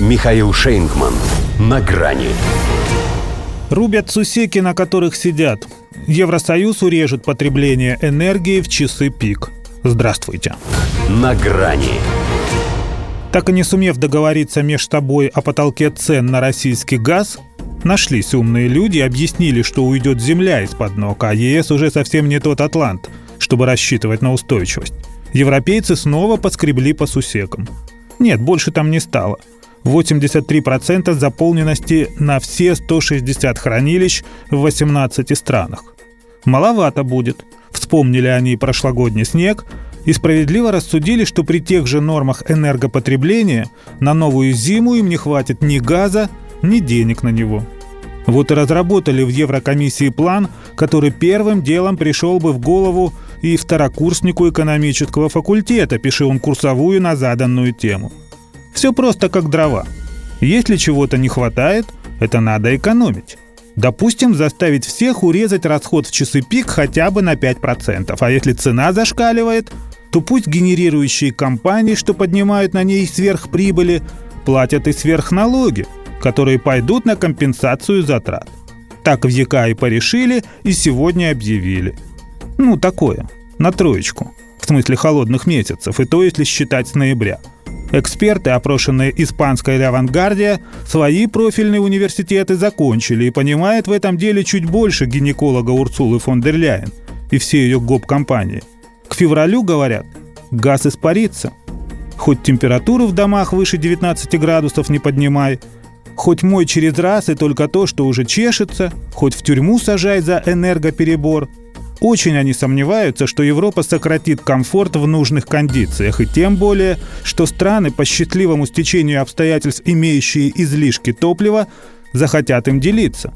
Михаил Шейнгман. На грани. Рубят сусеки, на которых сидят. Евросоюз урежет потребление энергии в часы пик. Здравствуйте. На грани. Так и не сумев договориться между собой о потолке цен на российский газ, нашлись умные люди и объяснили, что уйдет земля из-под ног, а ЕС уже совсем не тот Атлант, чтобы рассчитывать на устойчивость. Европейцы снова поскребли по сусекам. Нет, больше там не стало – 83% заполненности на все 160 хранилищ в 18 странах. Маловато будет. Вспомнили они прошлогодний снег и справедливо рассудили, что при тех же нормах энергопотребления на новую зиму им не хватит ни газа, ни денег на него. Вот и разработали в Еврокомиссии план, который первым делом пришел бы в голову и второкурснику экономического факультета, пиши он курсовую на заданную тему – все просто как дрова. Если чего-то не хватает, это надо экономить. Допустим, заставить всех урезать расход в часы пик хотя бы на 5%. А если цена зашкаливает, то пусть генерирующие компании, что поднимают на ней сверхприбыли, платят и сверхналоги, которые пойдут на компенсацию затрат. Так в ЕК и порешили, и сегодня объявили. Ну, такое, на троечку. В смысле холодных месяцев, и то, если считать с ноября – Эксперты, опрошенные испанской авангардия, свои профильные университеты закончили и понимают в этом деле чуть больше гинеколога Урсулы фон дер Ляйен и всей ее гоп-компании. К февралю, говорят, газ испарится. Хоть температуру в домах выше 19 градусов не поднимай, хоть мой через раз и только то, что уже чешется, хоть в тюрьму сажай за энергоперебор – очень они сомневаются, что Европа сократит комфорт в нужных кондициях, и тем более, что страны, по счастливому стечению обстоятельств, имеющие излишки топлива, захотят им делиться.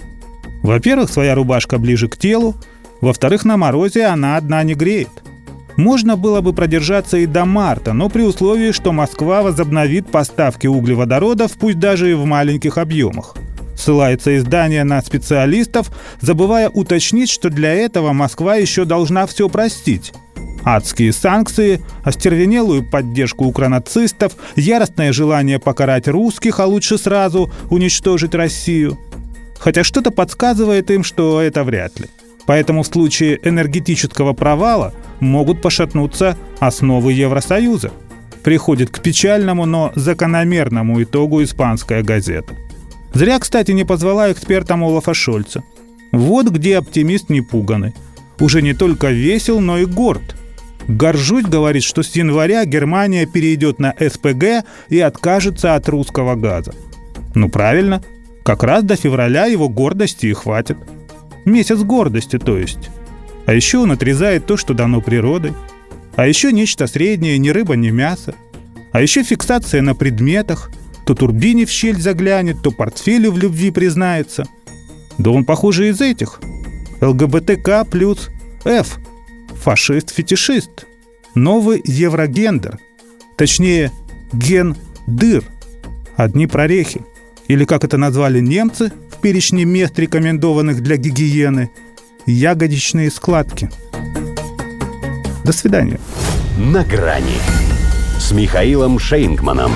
Во-первых, своя рубашка ближе к телу, во-вторых, на морозе она одна не греет. Можно было бы продержаться и до марта, но при условии, что Москва возобновит поставки углеводородов, пусть даже и в маленьких объемах – Ссылается издание на специалистов, забывая уточнить, что для этого Москва еще должна все простить. Адские санкции, остервенелую поддержку укронацистов, яростное желание покарать русских, а лучше сразу уничтожить Россию. Хотя что-то подсказывает им, что это вряд ли. Поэтому в случае энергетического провала могут пошатнуться основы Евросоюза. Приходит к печальному, но закономерному итогу испанская газета – Зря, кстати, не позвала экспертом Олафа Шольца. Вот где оптимист не пуганный. Уже не только весел, но и горд. Горжусь, говорит, что с января Германия перейдет на СПГ и откажется от русского газа. Ну правильно, как раз до февраля его гордости и хватит. Месяц гордости, то есть. А еще он отрезает то, что дано природой. А еще нечто среднее, ни рыба, ни мясо. А еще фиксация на предметах, то турбине в щель заглянет, то портфелю в любви признается. Да он, похоже, из этих. ЛГБТК плюс F. Фашист-фетишист. Новый еврогендер. Точнее, ген-дыр. Одни прорехи. Или, как это назвали немцы в перечне мест, рекомендованных для гигиены, ягодичные складки. До свидания. На грани с Михаилом Шейнгманом.